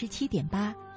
十七点八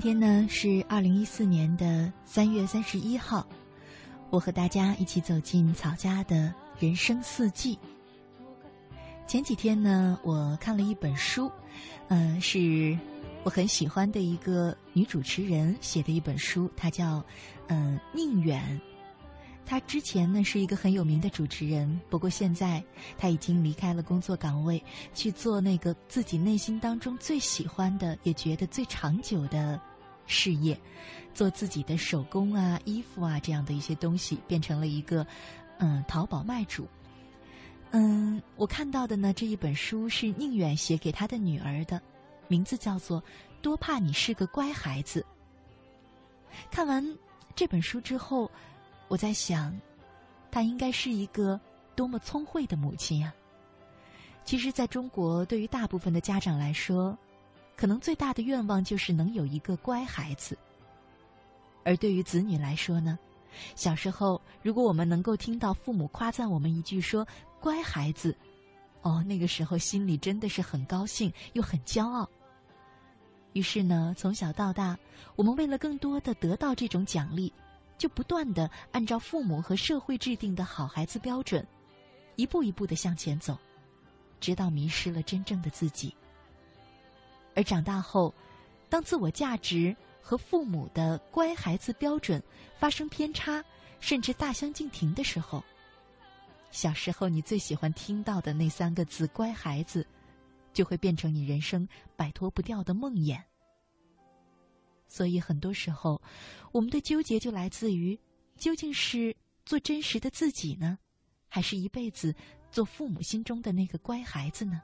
今天呢是二零一四年的三月三十一号，我和大家一起走进曹家的人生四季。前几天呢，我看了一本书，嗯，是我很喜欢的一个女主持人写的一本书，她叫嗯宁远。她之前呢是一个很有名的主持人，不过现在她已经离开了工作岗位，去做那个自己内心当中最喜欢的，也觉得最长久的。事业，做自己的手工啊、衣服啊这样的一些东西，变成了一个嗯淘宝卖主。嗯，我看到的呢这一本书是宁远写给他的女儿的，名字叫做《多怕你是个乖孩子》。看完这本书之后，我在想，她应该是一个多么聪慧的母亲呀！其实，在中国，对于大部分的家长来说，可能最大的愿望就是能有一个乖孩子。而对于子女来说呢，小时候如果我们能够听到父母夸赞我们一句说“乖孩子”，哦，那个时候心里真的是很高兴又很骄傲。于是呢，从小到大，我们为了更多的得到这种奖励，就不断的按照父母和社会制定的好孩子标准，一步一步的向前走，直到迷失了真正的自己。而长大后，当自我价值和父母的乖孩子标准发生偏差，甚至大相径庭的时候，小时候你最喜欢听到的那三个字“乖孩子”，就会变成你人生摆脱不掉的梦魇。所以，很多时候，我们的纠结就来自于：究竟是做真实的自己呢，还是一辈子做父母心中的那个乖孩子呢？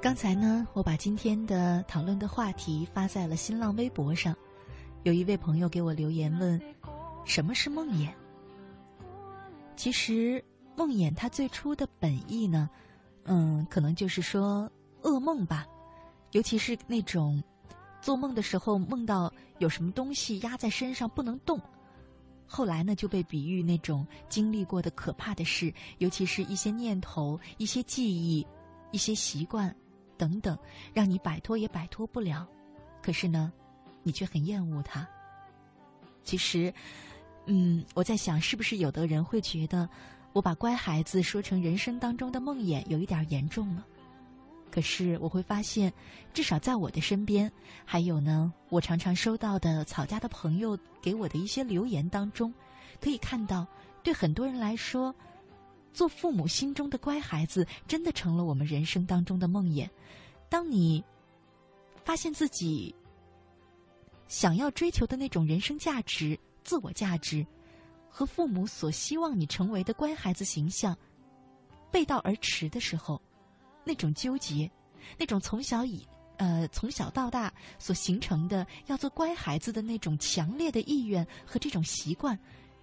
刚才呢，我把今天的讨论的话题发在了新浪微博上，有一位朋友给我留言问：“什么是梦魇？”其实，梦魇它最初的本意呢，嗯，可能就是说噩梦吧。尤其是那种做梦的时候梦到有什么东西压在身上不能动，后来呢就被比喻那种经历过的可怕的事，尤其是一些念头、一些记忆、一些习惯等等，让你摆脱也摆脱不了。可是呢，你却很厌恶它。其实，嗯，我在想，是不是有的人会觉得我把乖孩子说成人生当中的梦魇，有一点严重了。可是我会发现，至少在我的身边，还有呢，我常常收到的草家的朋友给我的一些留言当中，可以看到，对很多人来说，做父母心中的乖孩子，真的成了我们人生当中的梦魇。当你发现自己想要追求的那种人生价值、自我价值，和父母所希望你成为的乖孩子形象背道而驰的时候，那种纠结，那种从小以呃从小到大所形成的要做乖孩子的那种强烈的意愿和这种习惯，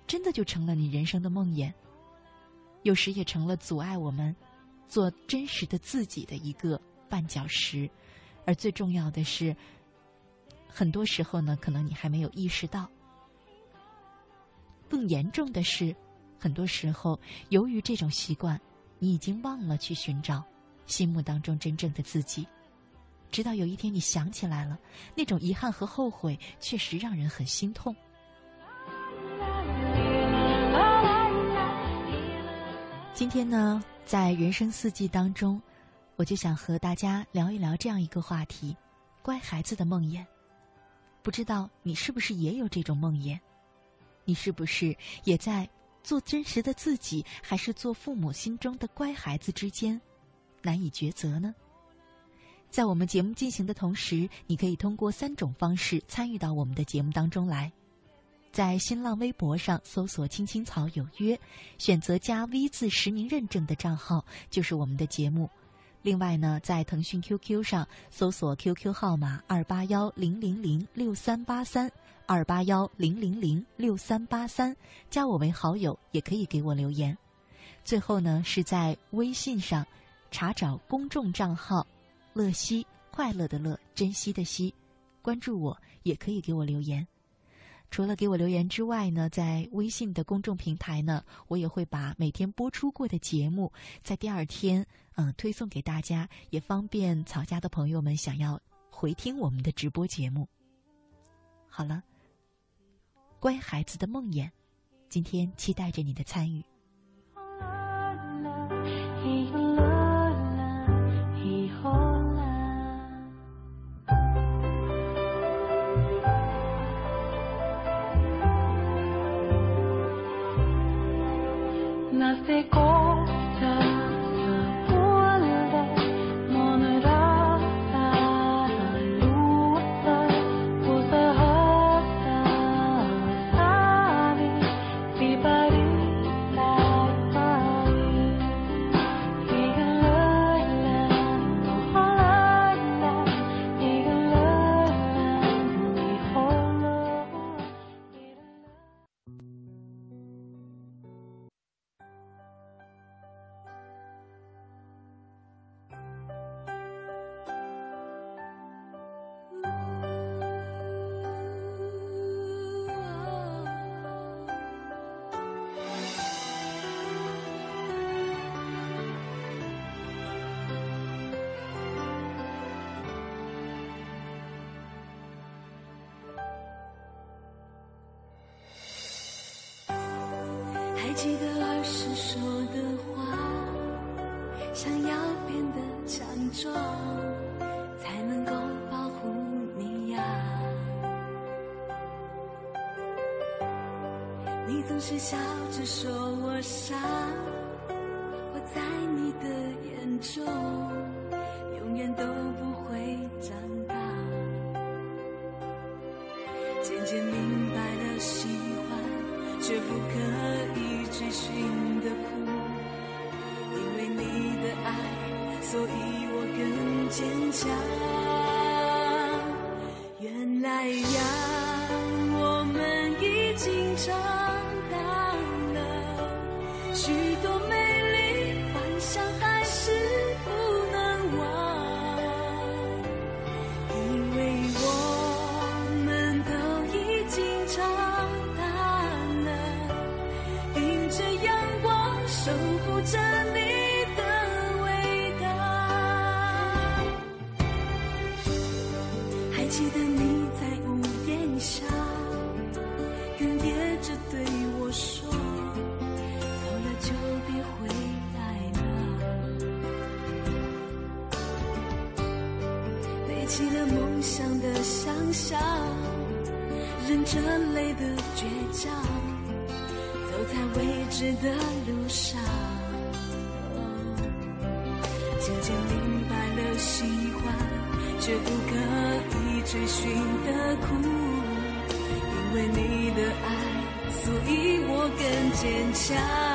真的就成了你人生的梦魇。有时也成了阻碍我们做真实的自己的一个绊脚石，而最重要的是，很多时候呢，可能你还没有意识到。更严重的是，很多时候由于这种习惯，你已经忘了去寻找心目当中真正的自己，直到有一天你想起来了，那种遗憾和后悔确实让人很心痛。今天呢，在人生四季当中，我就想和大家聊一聊这样一个话题：乖孩子的梦魇。不知道你是不是也有这种梦魇？你是不是也在做真实的自己，还是做父母心中的乖孩子之间难以抉择呢？在我们节目进行的同时，你可以通过三种方式参与到我们的节目当中来。在新浪微博上搜索“青青草有约”，选择加 V 字实名认证的账号就是我们的节目。另外呢，在腾讯 QQ 上搜索 QQ 号码二八幺零零零六三八三二八幺零零零六三八三，加我为好友也可以给我留言。最后呢，是在微信上查找公众账号“乐西”，快乐的乐，珍惜的惜，关注我也可以给我留言。除了给我留言之外呢，在微信的公众平台呢，我也会把每天播出过的节目，在第二天嗯推送给大家，也方便曹家的朋友们想要回听我们的直播节目。好了，乖孩子的梦魇，今天期待着你的参与。是忍着泪的倔强，走在未知的路上，渐渐明白了喜欢却不可以追寻的苦，因为你的爱，所以我更坚强。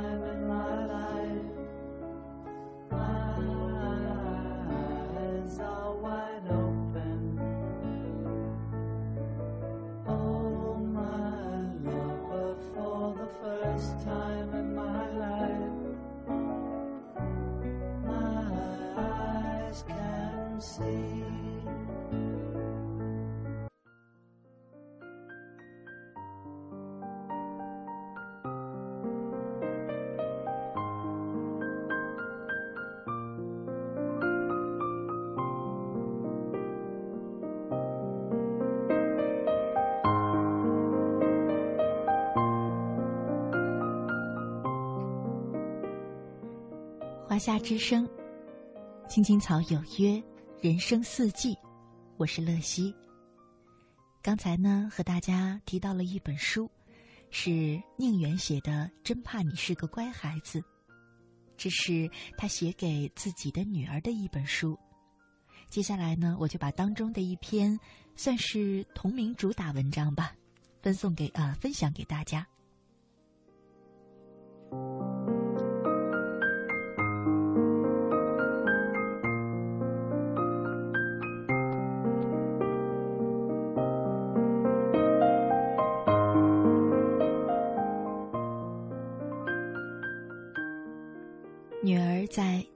夏之声，青青草有约，人生四季，我是乐西。刚才呢，和大家提到了一本书，是宁远写的《真怕你是个乖孩子》，这是他写给自己的女儿的一本书。接下来呢，我就把当中的一篇算是同名主打文章吧，分送给啊、分享给大家。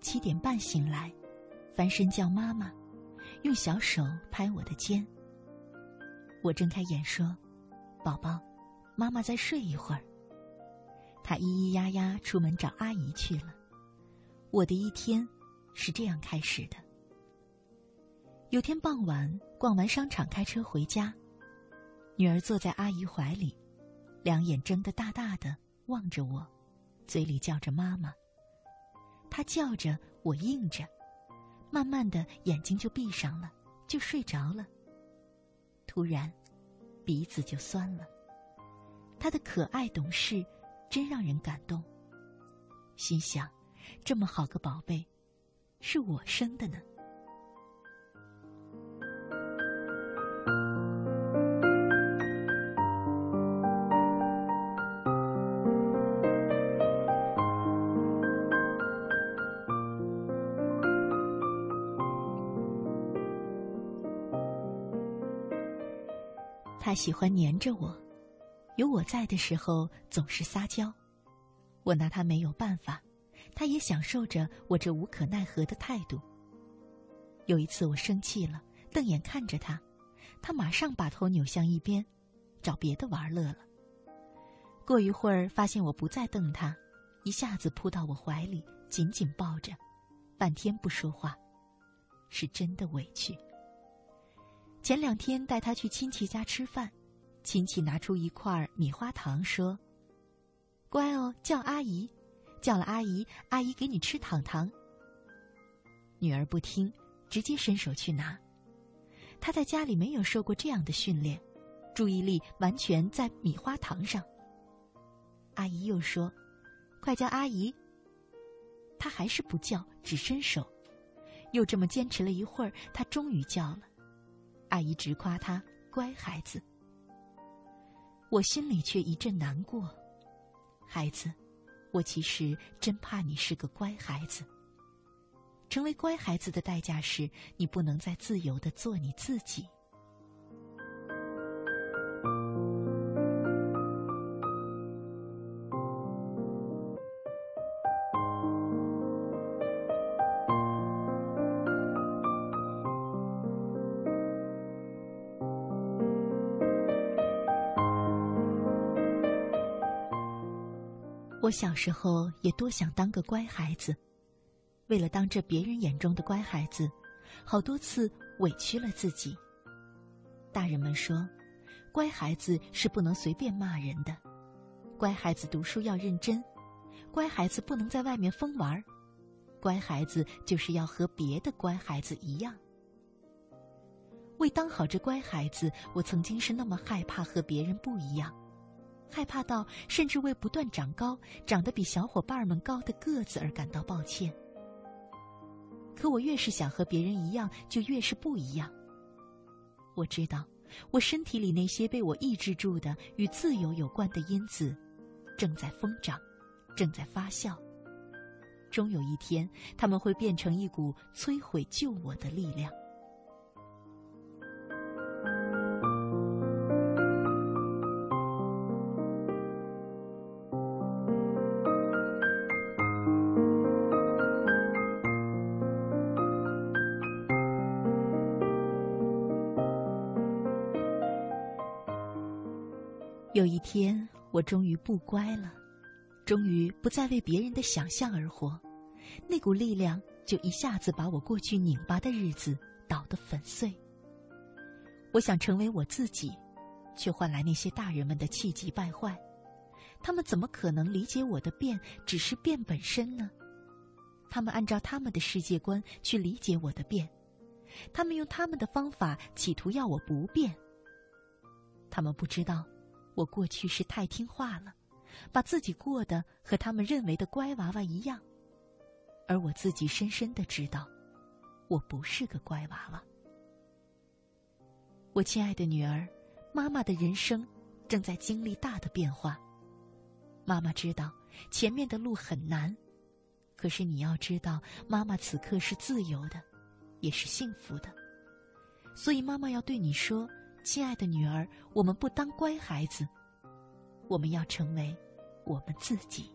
七点半醒来，翻身叫妈妈，用小手拍我的肩。我睁开眼说：“宝宝，妈妈再睡一会儿。”她咿咿呀呀出门找阿姨去了。我的一天是这样开始的。有天傍晚，逛完商场，开车回家，女儿坐在阿姨怀里，两眼睁得大大的望着我，嘴里叫着妈妈。他叫着，我应着，慢慢的眼睛就闭上了，就睡着了。突然，鼻子就酸了。他的可爱懂事，真让人感动。心想，这么好个宝贝，是我生的呢。喜欢黏着我，有我在的时候总是撒娇，我拿他没有办法，他也享受着我这无可奈何的态度。有一次我生气了，瞪眼看着他，他马上把头扭向一边，找别的玩乐了。过一会儿发现我不再瞪他，一下子扑到我怀里，紧紧抱着，半天不说话，是真的委屈。前两天带他去亲戚家吃饭，亲戚拿出一块米花糖，说：“乖哦，叫阿姨，叫了阿姨，阿姨给你吃糖糖。”女儿不听，直接伸手去拿。她在家里没有受过这样的训练，注意力完全在米花糖上。阿姨又说：“快叫阿姨。”她还是不叫，只伸手。又这么坚持了一会儿，她终于叫了。阿姨直夸他乖孩子，我心里却一阵难过。孩子，我其实真怕你是个乖孩子。成为乖孩子的代价是你不能再自由的做你自己。我小时候也多想当个乖孩子，为了当着别人眼中的乖孩子，好多次委屈了自己。大人们说，乖孩子是不能随便骂人的，乖孩子读书要认真，乖孩子不能在外面疯玩乖孩子就是要和别的乖孩子一样。为当好这乖孩子，我曾经是那么害怕和别人不一样。害怕到甚至为不断长高、长得比小伙伴们高的个子而感到抱歉。可我越是想和别人一样，就越是不一样。我知道，我身体里那些被我抑制住的与自由有关的因子，正在疯长，正在发酵。终有一天，他们会变成一股摧毁救我的力量。我终于不乖了，终于不再为别人的想象而活，那股力量就一下子把我过去拧巴的日子捣得粉碎。我想成为我自己，却换来那些大人们的气急败坏。他们怎么可能理解我的变只是变本身呢？他们按照他们的世界观去理解我的变，他们用他们的方法企图要我不变。他们不知道。我过去是太听话了，把自己过得和他们认为的乖娃娃一样，而我自己深深的知道，我不是个乖娃娃。我亲爱的女儿，妈妈的人生正在经历大的变化。妈妈知道前面的路很难，可是你要知道，妈妈此刻是自由的，也是幸福的。所以妈妈要对你说。亲爱的女儿，我们不当乖孩子，我们要成为我们自己。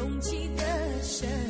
勇气的神。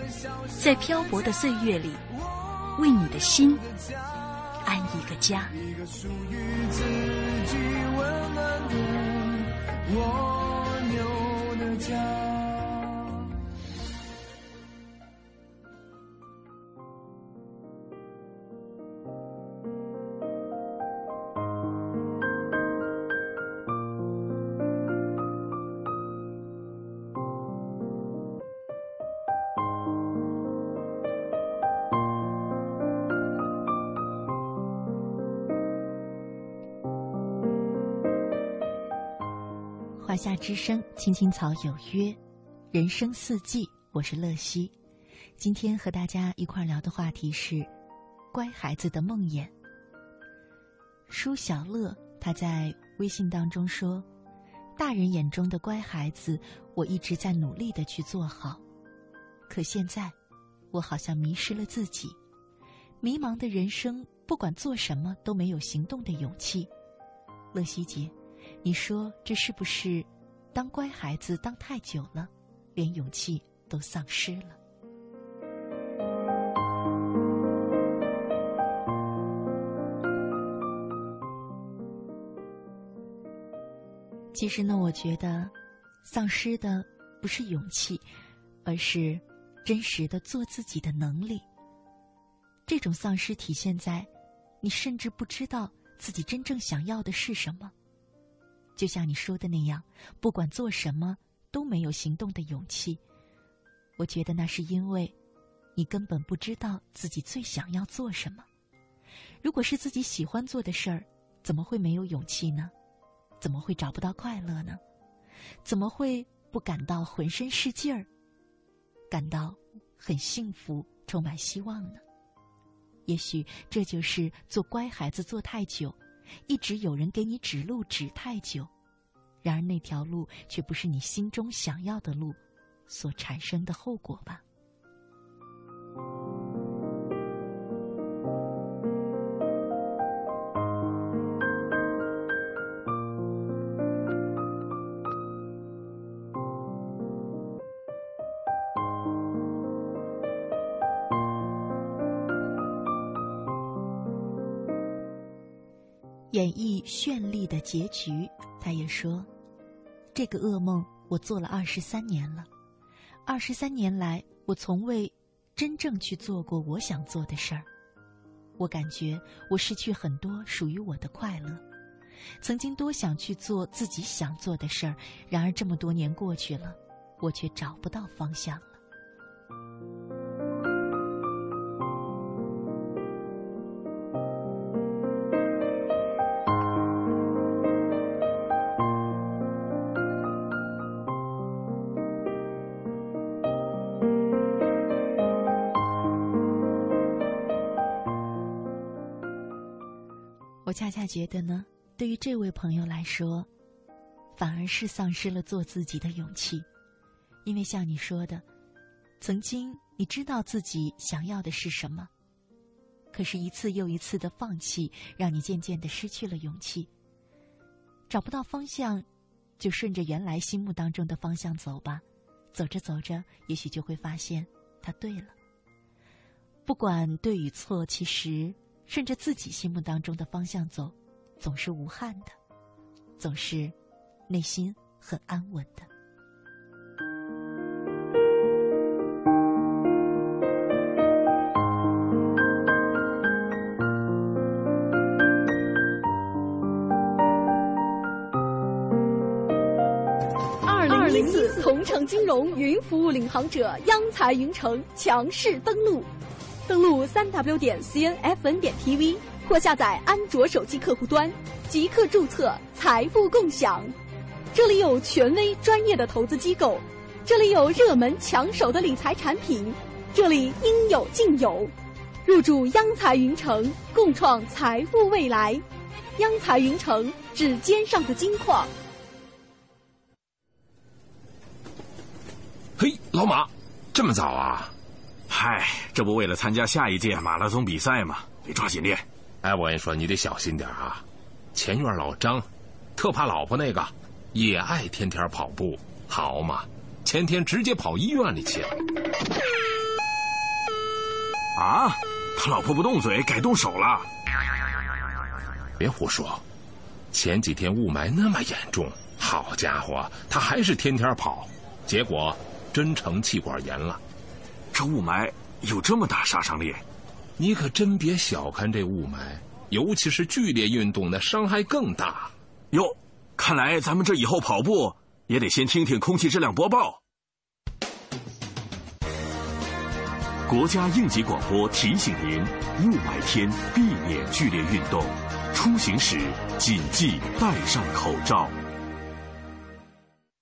在漂泊的岁月里，为你的心安一个家。一个属于自己温暖的蜗牛的家。华夏之声，青青草有约，人生四季，我是乐西。今天和大家一块聊的话题是乖孩子的梦魇。舒小乐他在微信当中说：“大人眼中的乖孩子，我一直在努力的去做好，可现在，我好像迷失了自己，迷茫的人生，不管做什么都没有行动的勇气。”乐西姐。你说这是不是当乖孩子当太久了，连勇气都丧失了？其实呢，我觉得丧失的不是勇气，而是真实的做自己的能力。这种丧失体现在你甚至不知道自己真正想要的是什么。就像你说的那样，不管做什么都没有行动的勇气。我觉得那是因为，你根本不知道自己最想要做什么。如果是自己喜欢做的事儿，怎么会没有勇气呢？怎么会找不到快乐呢？怎么会不感到浑身是劲儿，感到很幸福、充满希望呢？也许这就是做乖孩子做太久。一直有人给你指路指太久，然而那条路却不是你心中想要的路，所产生的后果吧。演绎绚丽的结局，他也说：“这个噩梦我做了二十三年了，二十三年来我从未真正去做过我想做的事儿。我感觉我失去很多属于我的快乐。曾经多想去做自己想做的事儿，然而这么多年过去了，我却找不到方向。”了觉得呢，对于这位朋友来说，反而是丧失了做自己的勇气，因为像你说的，曾经你知道自己想要的是什么，可是，一次又一次的放弃，让你渐渐的失去了勇气。找不到方向，就顺着原来心目当中的方向走吧，走着走着，也许就会发现它对了。不管对与错，其实。顺着自己心目当中的方向走，总是无憾的，总是内心很安稳的。二零一同城金融云服务领航者央财云城强势登陆，登录三 w 点 cnfn 点 tv。或下载安卓手机客户端，即刻注册财富共享。这里有权威专业的投资机构，这里有热门抢手的理财产品，这里应有尽有。入驻央财云城，共创财富未来。央财云城，指尖上的金矿。嘿，老马，这么早啊？嗨，这不为了参加下一届马拉松比赛吗？得抓紧练。哎，我跟你说，你得小心点啊！前院老张，特怕老婆那个，也爱天天跑步，好嘛？前天直接跑医院里去了。啊？他老婆不动嘴，改动手了？别胡说！前几天雾霾那么严重，好家伙，他还是天天跑，结果。真成气管炎了，这雾霾有这么大杀伤力？你可真别小看这雾霾，尤其是剧烈运动，那伤害更大。哟，看来咱们这以后跑步也得先听听空气质量播报。国家应急广播提醒您：雾霾天避免剧烈运动，出行时谨记戴上口罩。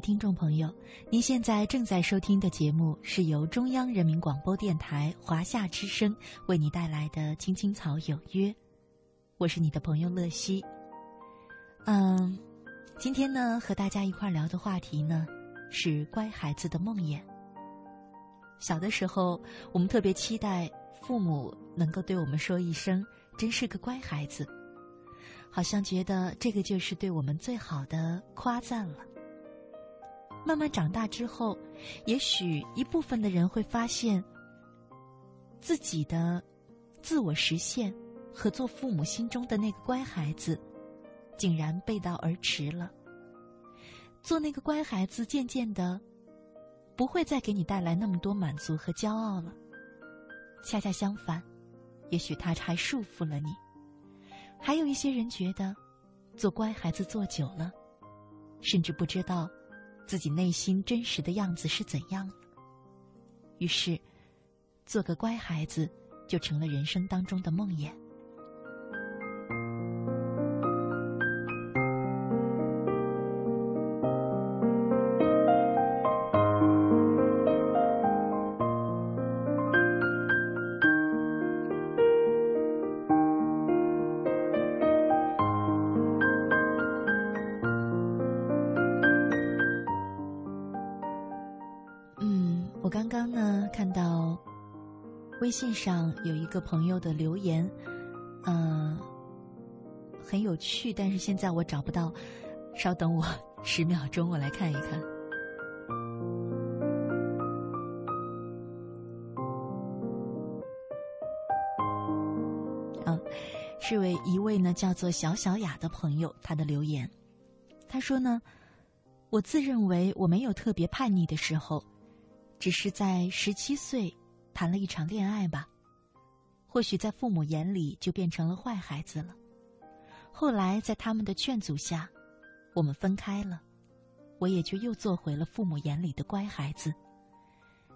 听众朋友，您现在正在收听的节目是由中央人民广播电台华夏之声为你带来的《青青草有约》，我是你的朋友乐西。嗯，今天呢，和大家一块聊的话题呢是乖孩子的梦魇。小的时候，我们特别期待父母能够对我们说一声“真是个乖孩子”。好像觉得这个就是对我们最好的夸赞了。慢慢长大之后，也许一部分的人会发现，自己的自我实现和做父母心中的那个乖孩子，竟然背道而驰了。做那个乖孩子，渐渐的不会再给你带来那么多满足和骄傲了。恰恰相反，也许他还束缚了你。还有一些人觉得，做乖孩子做久了，甚至不知道自己内心真实的样子是怎样于是，做个乖孩子就成了人生当中的梦魇。微信上有一个朋友的留言，嗯，很有趣，但是现在我找不到，稍等我十秒钟，我来看一看。啊，是为一位呢叫做小小雅的朋友，他的留言，他说呢，我自认为我没有特别叛逆的时候，只是在十七岁。谈了一场恋爱吧，或许在父母眼里就变成了坏孩子了。后来在他们的劝阻下，我们分开了，我也就又做回了父母眼里的乖孩子。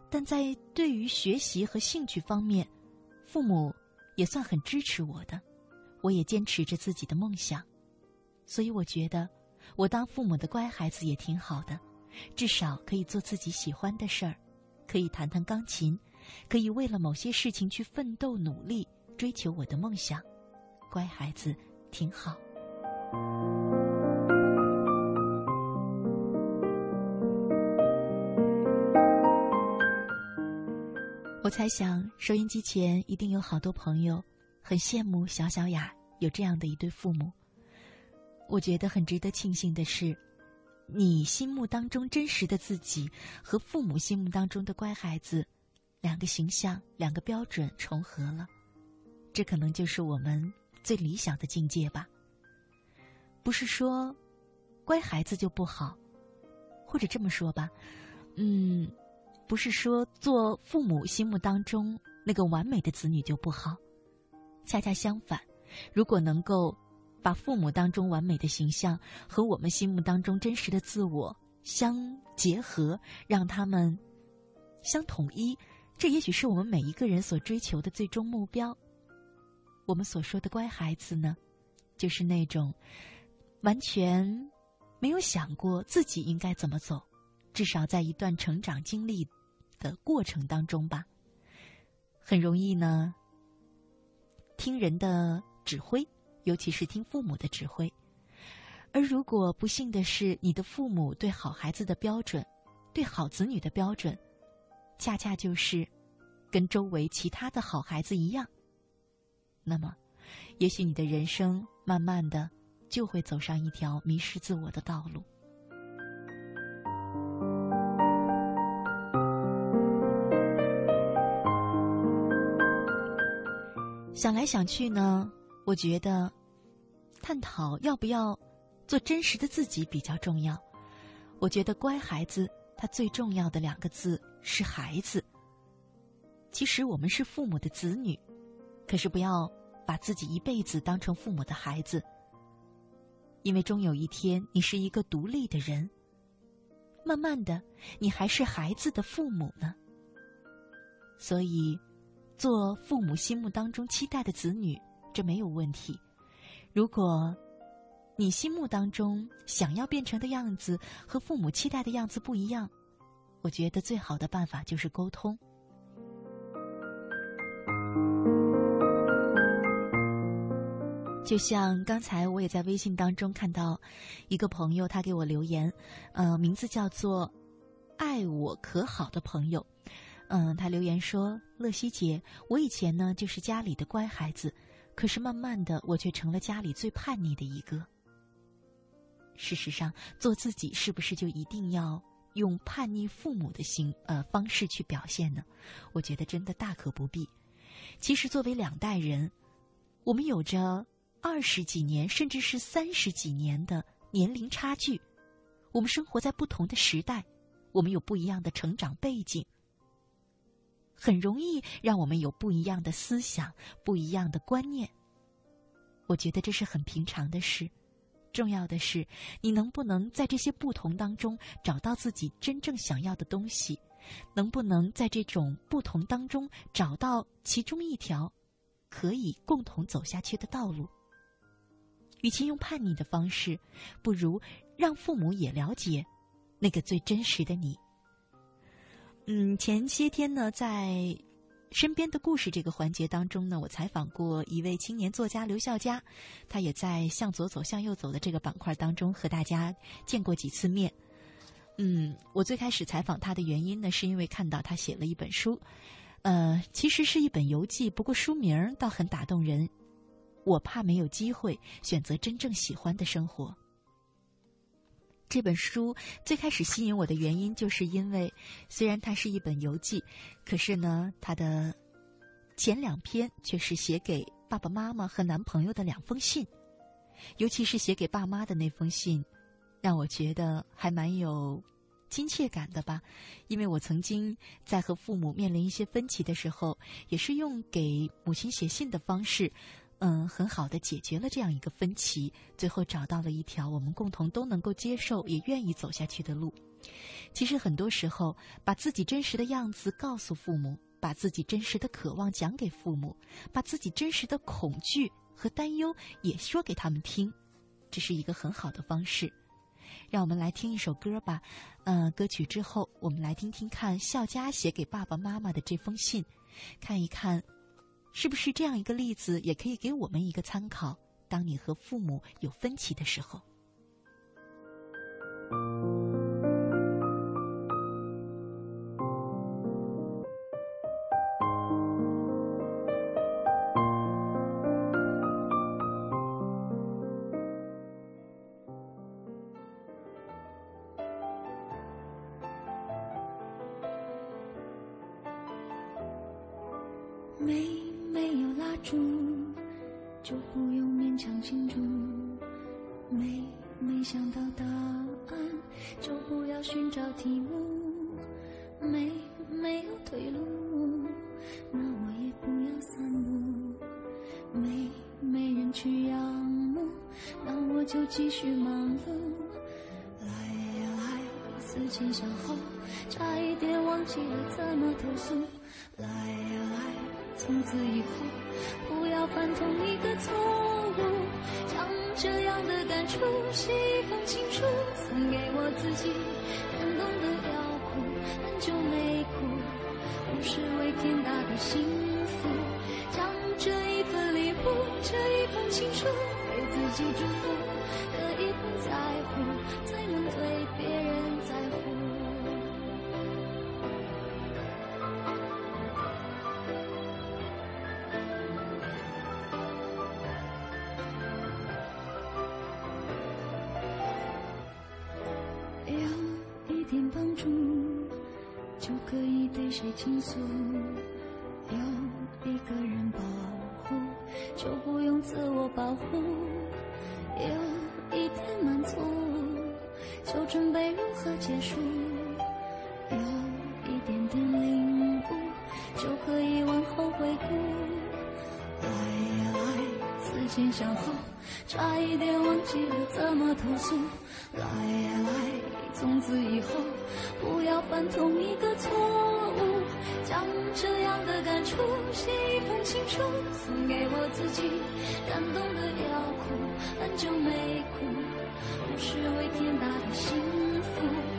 但在对于学习和兴趣方面，父母也算很支持我的，我也坚持着自己的梦想，所以我觉得我当父母的乖孩子也挺好的，至少可以做自己喜欢的事儿，可以弹弹钢琴。可以为了某些事情去奋斗努力，追求我的梦想，乖孩子挺好。我猜想，收音机前一定有好多朋友很羡慕小小雅有这样的一对父母。我觉得很值得庆幸的是，你心目当中真实的自己和父母心目当中的乖孩子。两个形象，两个标准重合了，这可能就是我们最理想的境界吧。不是说乖孩子就不好，或者这么说吧，嗯，不是说做父母心目当中那个完美的子女就不好。恰恰相反，如果能够把父母当中完美的形象和我们心目当中真实的自我相结合，让他们相统一。这也许是我们每一个人所追求的最终目标。我们所说的乖孩子呢，就是那种完全没有想过自己应该怎么走，至少在一段成长经历的过程当中吧，很容易呢听人的指挥，尤其是听父母的指挥。而如果不幸的是，你的父母对好孩子的标准，对好子女的标准。恰恰就是，跟周围其他的好孩子一样。那么，也许你的人生慢慢的就会走上一条迷失自我的道路。想来想去呢，我觉得，探讨要不要做真实的自己比较重要。我觉得乖孩子。他最重要的两个字是孩子。其实我们是父母的子女，可是不要把自己一辈子当成父母的孩子，因为终有一天你是一个独立的人。慢慢的，你还是孩子的父母呢。所以，做父母心目当中期待的子女，这没有问题。如果你心目当中想要变成的样子和父母期待的样子不一样，我觉得最好的办法就是沟通。就像刚才我也在微信当中看到一个朋友，他给我留言，呃，名字叫做“爱我可好”的朋友，嗯，他留言说：“乐西姐，我以前呢就是家里的乖孩子，可是慢慢的我却成了家里最叛逆的一个。事实上，做自己是不是就一定要用叛逆父母的心呃方式去表现呢？我觉得真的大可不必。其实作为两代人，我们有着。”二十几年，甚至是三十几年的年龄差距，我们生活在不同的时代，我们有不一样的成长背景，很容易让我们有不一样的思想、不一样的观念。我觉得这是很平常的事，重要的是你能不能在这些不同当中找到自己真正想要的东西，能不能在这种不同当中找到其中一条可以共同走下去的道路。与其用叛逆的方式，不如让父母也了解那个最真实的你。嗯，前些天呢，在身边的故事这个环节当中呢，我采访过一位青年作家刘笑佳，他也在向左走向右走的这个板块当中和大家见过几次面。嗯，我最开始采访他的原因呢，是因为看到他写了一本书，呃，其实是一本游记，不过书名倒很打动人。我怕没有机会选择真正喜欢的生活。这本书最开始吸引我的原因，就是因为虽然它是一本游记，可是呢，它的前两篇却是写给爸爸妈妈和男朋友的两封信。尤其是写给爸妈的那封信，让我觉得还蛮有亲切感的吧。因为我曾经在和父母面临一些分歧的时候，也是用给母亲写信的方式。嗯，很好的解决了这样一个分歧，最后找到了一条我们共同都能够接受、也愿意走下去的路。其实很多时候，把自己真实的样子告诉父母，把自己真实的渴望讲给父母，把自己真实的恐惧和担忧也说给他们听，这是一个很好的方式。让我们来听一首歌吧。嗯，歌曲之后，我们来听听看笑佳写给爸爸妈妈的这封信，看一看。是不是这样一个例子也可以给我们一个参考？当你和父母有分歧的时候。又继续忙碌，来呀来，思前想后，差一点忘记了怎么投诉。来呀来，从此以后，不要犯同一个错误。将这样的感触写一封情书，送给我自己。感动的要哭，很久没哭，不是为天大的幸福。将这一份礼物，这一封情书，给自己祝福。才能对别人在乎。有一点帮助就可以对谁倾诉。结束；有一点点领悟，就可以往后回顾。来来，思前想后，差一点忘记了怎么投诉。来来，从此以后，不要犯同一个错误。将这样的感触写一封。情书送给我自己，感动的要哭，很久没哭，不是为天大的幸福，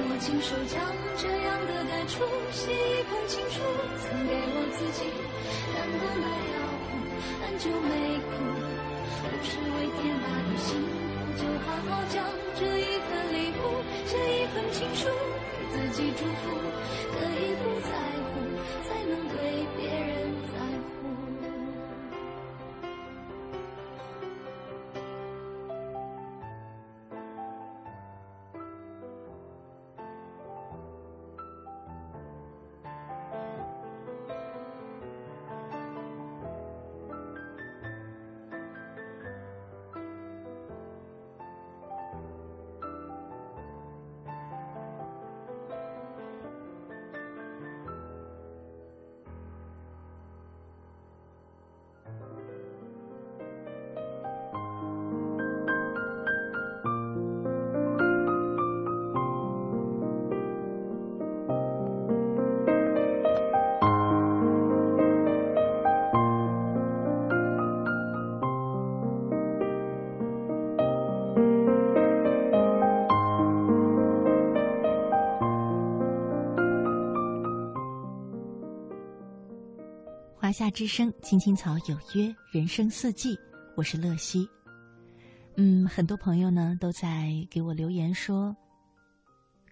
我亲手将这样的感触写一封情书，送给我自己。难过难要哭，很久没哭，不是为天大的幸福，就好好将这一份礼物写一封情书，给自己祝福，可以不在乎，才能对。夏之声，青青草有约，人生四季，我是乐西。嗯，很多朋友呢都在给我留言说，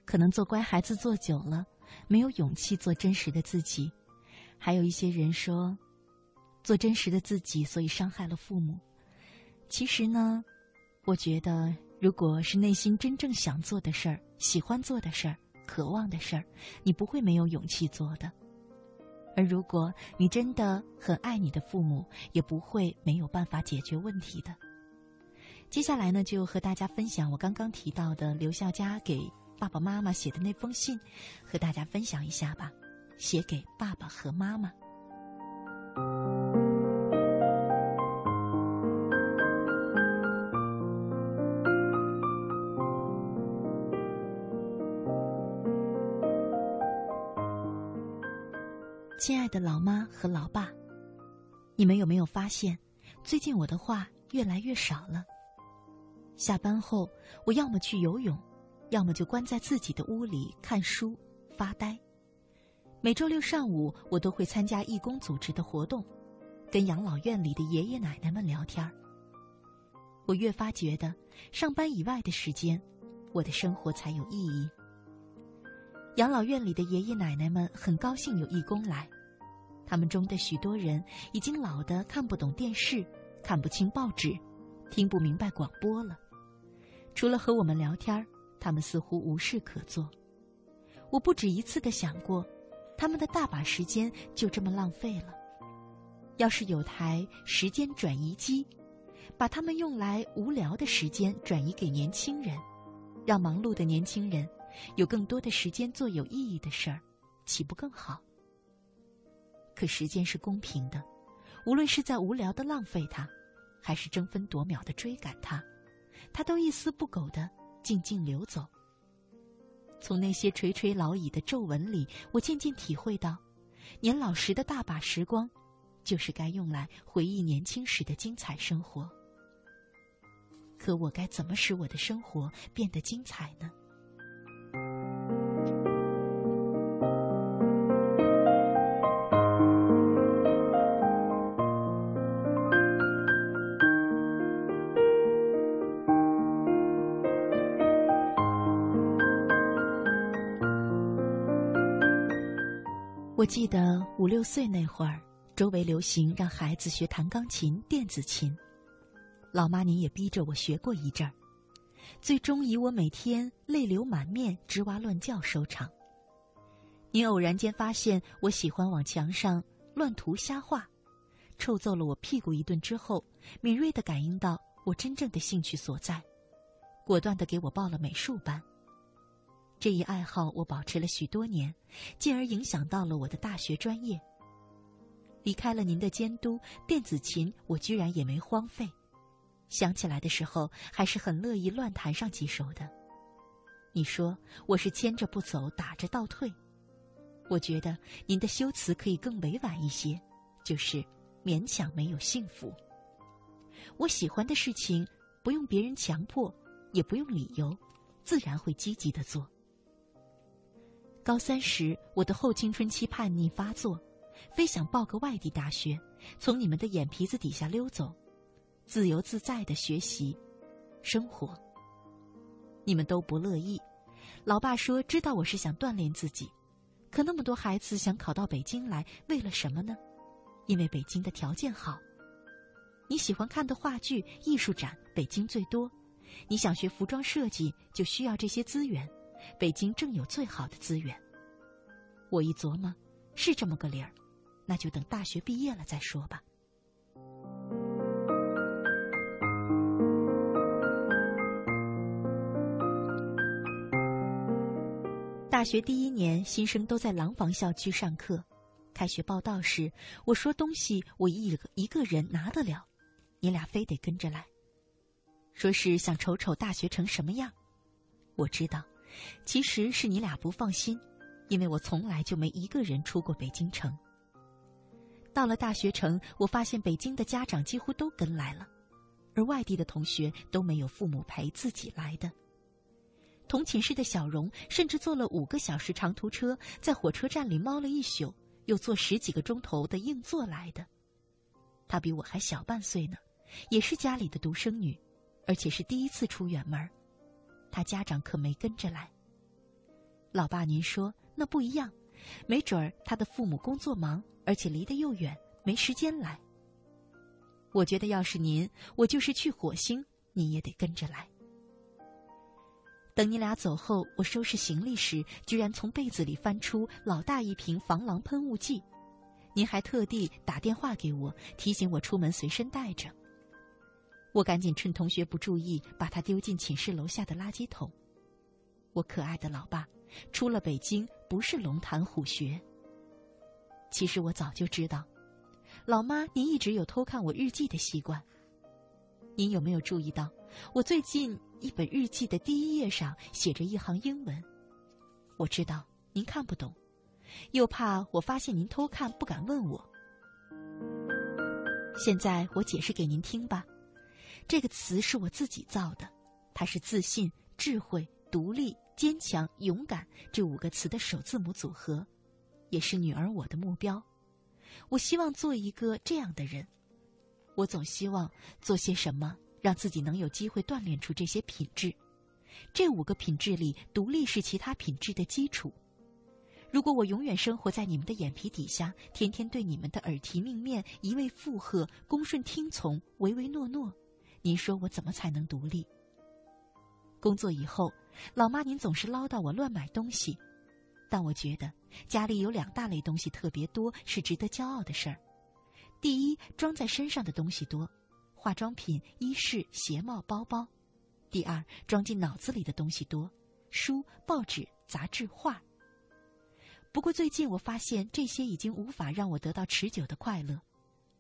可能做乖孩子做久了，没有勇气做真实的自己；还有一些人说，做真实的自己，所以伤害了父母。其实呢，我觉得，如果是内心真正想做的事儿、喜欢做的事儿、渴望的事儿，你不会没有勇气做的。而如果你真的很爱你的父母，也不会没有办法解决问题的。接下来呢，就和大家分享我刚刚提到的刘孝佳给爸爸妈妈写的那封信，和大家分享一下吧。写给爸爸和妈妈。亲爱的老妈和老爸，你们有没有发现，最近我的话越来越少了？下班后，我要么去游泳，要么就关在自己的屋里看书发呆。每周六上午，我都会参加义工组织的活动，跟养老院里的爷爷奶奶们聊天我越发觉得，上班以外的时间，我的生活才有意义。养老院里的爷爷奶奶们很高兴有义工来。他们中的许多人已经老得看不懂电视，看不清报纸，听不明白广播了。除了和我们聊天他们似乎无事可做。我不止一次的想过，他们的大把时间就这么浪费了。要是有台时间转移机，把他们用来无聊的时间转移给年轻人，让忙碌的年轻人有更多的时间做有意义的事儿，岂不更好？可时间是公平的，无论是在无聊的浪费它，还是争分夺秒的追赶它，它都一丝不苟的静静流走。从那些垂垂老矣的皱纹里，我渐渐体会到，年老时的大把时光，就是该用来回忆年轻时的精彩生活。可我该怎么使我的生活变得精彩呢？我记得五六岁那会儿，周围流行让孩子学弹钢琴、电子琴。老妈您也逼着我学过一阵儿，最终以我每天泪流满面、吱哇乱叫收场。您偶然间发现我喜欢往墙上乱涂瞎画，臭揍了我屁股一顿之后，敏锐地感应到我真正的兴趣所在，果断地给我报了美术班。这一爱好我保持了许多年，进而影响到了我的大学专业。离开了您的监督，电子琴我居然也没荒废。想起来的时候，还是很乐意乱弹上几首的。你说我是牵着不走，打着倒退。我觉得您的修辞可以更委婉一些，就是勉强没有幸福。我喜欢的事情，不用别人强迫，也不用理由，自然会积极的做。高三时，我的后青春期叛逆发作，非想报个外地大学，从你们的眼皮子底下溜走，自由自在的学习、生活。你们都不乐意，老爸说知道我是想锻炼自己，可那么多孩子想考到北京来，为了什么呢？因为北京的条件好。你喜欢看的话剧、艺术展，北京最多；你想学服装设计，就需要这些资源。北京正有最好的资源。我一琢磨，是这么个理儿，那就等大学毕业了再说吧。大学第一年，新生都在廊坊校区上课。开学报道时，我说东西我一个一个人拿得了，你俩非得跟着来。说是想瞅瞅大学成什么样。我知道。其实是你俩不放心，因为我从来就没一个人出过北京城。到了大学城，我发现北京的家长几乎都跟来了，而外地的同学都没有父母陪，自己来的。同寝室的小荣甚至坐了五个小时长途车，在火车站里猫了一宿，又坐十几个钟头的硬座来的。她比我还小半岁呢，也是家里的独生女，而且是第一次出远门。他家长可没跟着来。老爸，您说那不一样，没准儿他的父母工作忙，而且离得又远，没时间来。我觉得要是您，我就是去火星，你也得跟着来。等你俩走后，我收拾行李时，居然从被子里翻出老大一瓶防狼喷雾剂，您还特地打电话给我，提醒我出门随身带着。我赶紧趁同学不注意，把他丢进寝室楼下的垃圾桶。我可爱的老爸，出了北京不是龙潭虎穴。其实我早就知道，老妈您一直有偷看我日记的习惯。您有没有注意到，我最近一本日记的第一页上写着一行英文？我知道您看不懂，又怕我发现您偷看不敢问我。现在我解释给您听吧。这个词是我自己造的，它是自信、智慧、独立、坚强、勇敢这五个词的首字母组合，也是女儿我的目标。我希望做一个这样的人。我总希望做些什么，让自己能有机会锻炼出这些品质。这五个品质里，独立是其他品质的基础。如果我永远生活在你们的眼皮底下，天天对你们的耳提命面、一味附和、恭顺听从、唯唯诺诺。您说我怎么才能独立？工作以后，老妈您总是唠叨我乱买东西，但我觉得家里有两大类东西特别多，是值得骄傲的事儿。第一，装在身上的东西多，化妆品、衣饰、鞋帽、包包；第二，装进脑子里的东西多，书、报纸、杂志、画。不过最近我发现，这些已经无法让我得到持久的快乐。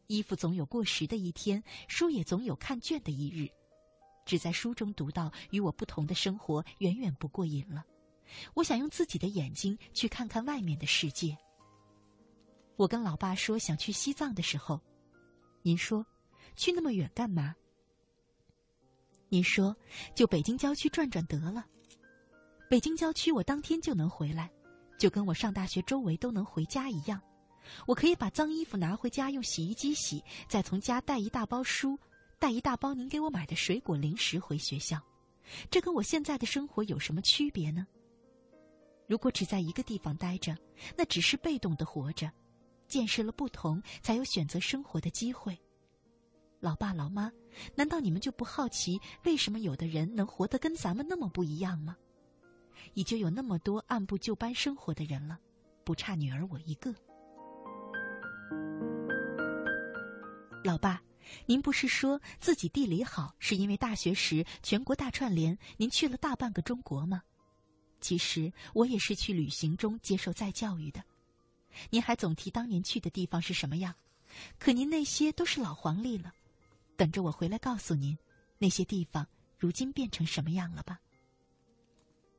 衣服总有过时的一天，书也总有看倦的一日。只在书中读到与我不同的生活，远远不过瘾了。我想用自己的眼睛去看看外面的世界。我跟老爸说想去西藏的时候，您说去那么远干嘛？您说就北京郊区转转得了。北京郊区我当天就能回来，就跟我上大学周围都能回家一样。我可以把脏衣服拿回家用洗衣机洗，再从家带一大包书，带一大包您给我买的水果零食回学校。这跟我现在的生活有什么区别呢？如果只在一个地方待着，那只是被动的活着。见识了不同，才有选择生活的机会。老爸老妈，难道你们就不好奇，为什么有的人能活得跟咱们那么不一样吗？已经有那么多按部就班生活的人了，不差女儿我一个。老爸，您不是说自己地理好，是因为大学时全国大串联，您去了大半个中国吗？其实我也是去旅行中接受再教育的。您还总提当年去的地方是什么样，可您那些都是老黄历了，等着我回来告诉您，那些地方如今变成什么样了吧？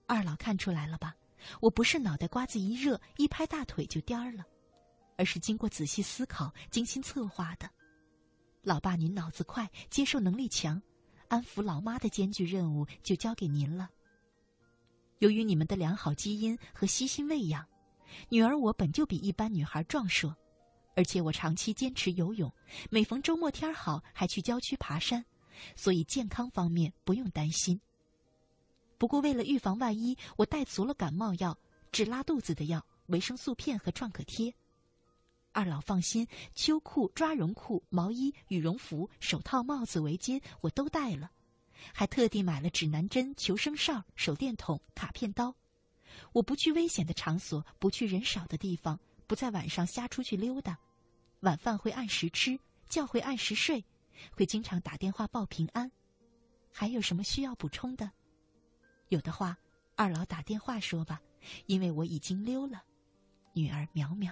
二老看出来了吧？我不是脑袋瓜子一热一拍大腿就颠儿了，而是经过仔细思考、精心策划的。老爸，您脑子快，接受能力强，安抚老妈的艰巨任务就交给您了。由于你们的良好基因和悉心喂养。女儿我本就比一般女孩壮硕，而且我长期坚持游泳，每逢周末天好还去郊区爬山，所以健康方面不用担心。不过为了预防万一，我带足了感冒药、治拉肚子的药、维生素片和创可贴。二老放心，秋裤、抓绒裤、毛衣、羽绒服、手套、帽子、围巾我都带了，还特地买了指南针、求生哨、手电筒、卡片刀。我不去危险的场所，不去人少的地方，不在晚上瞎出去溜达。晚饭会按时吃，觉会按时睡，会经常打电话报平安。还有什么需要补充的？有的话，二老打电话说吧，因为我已经溜了。女儿淼淼。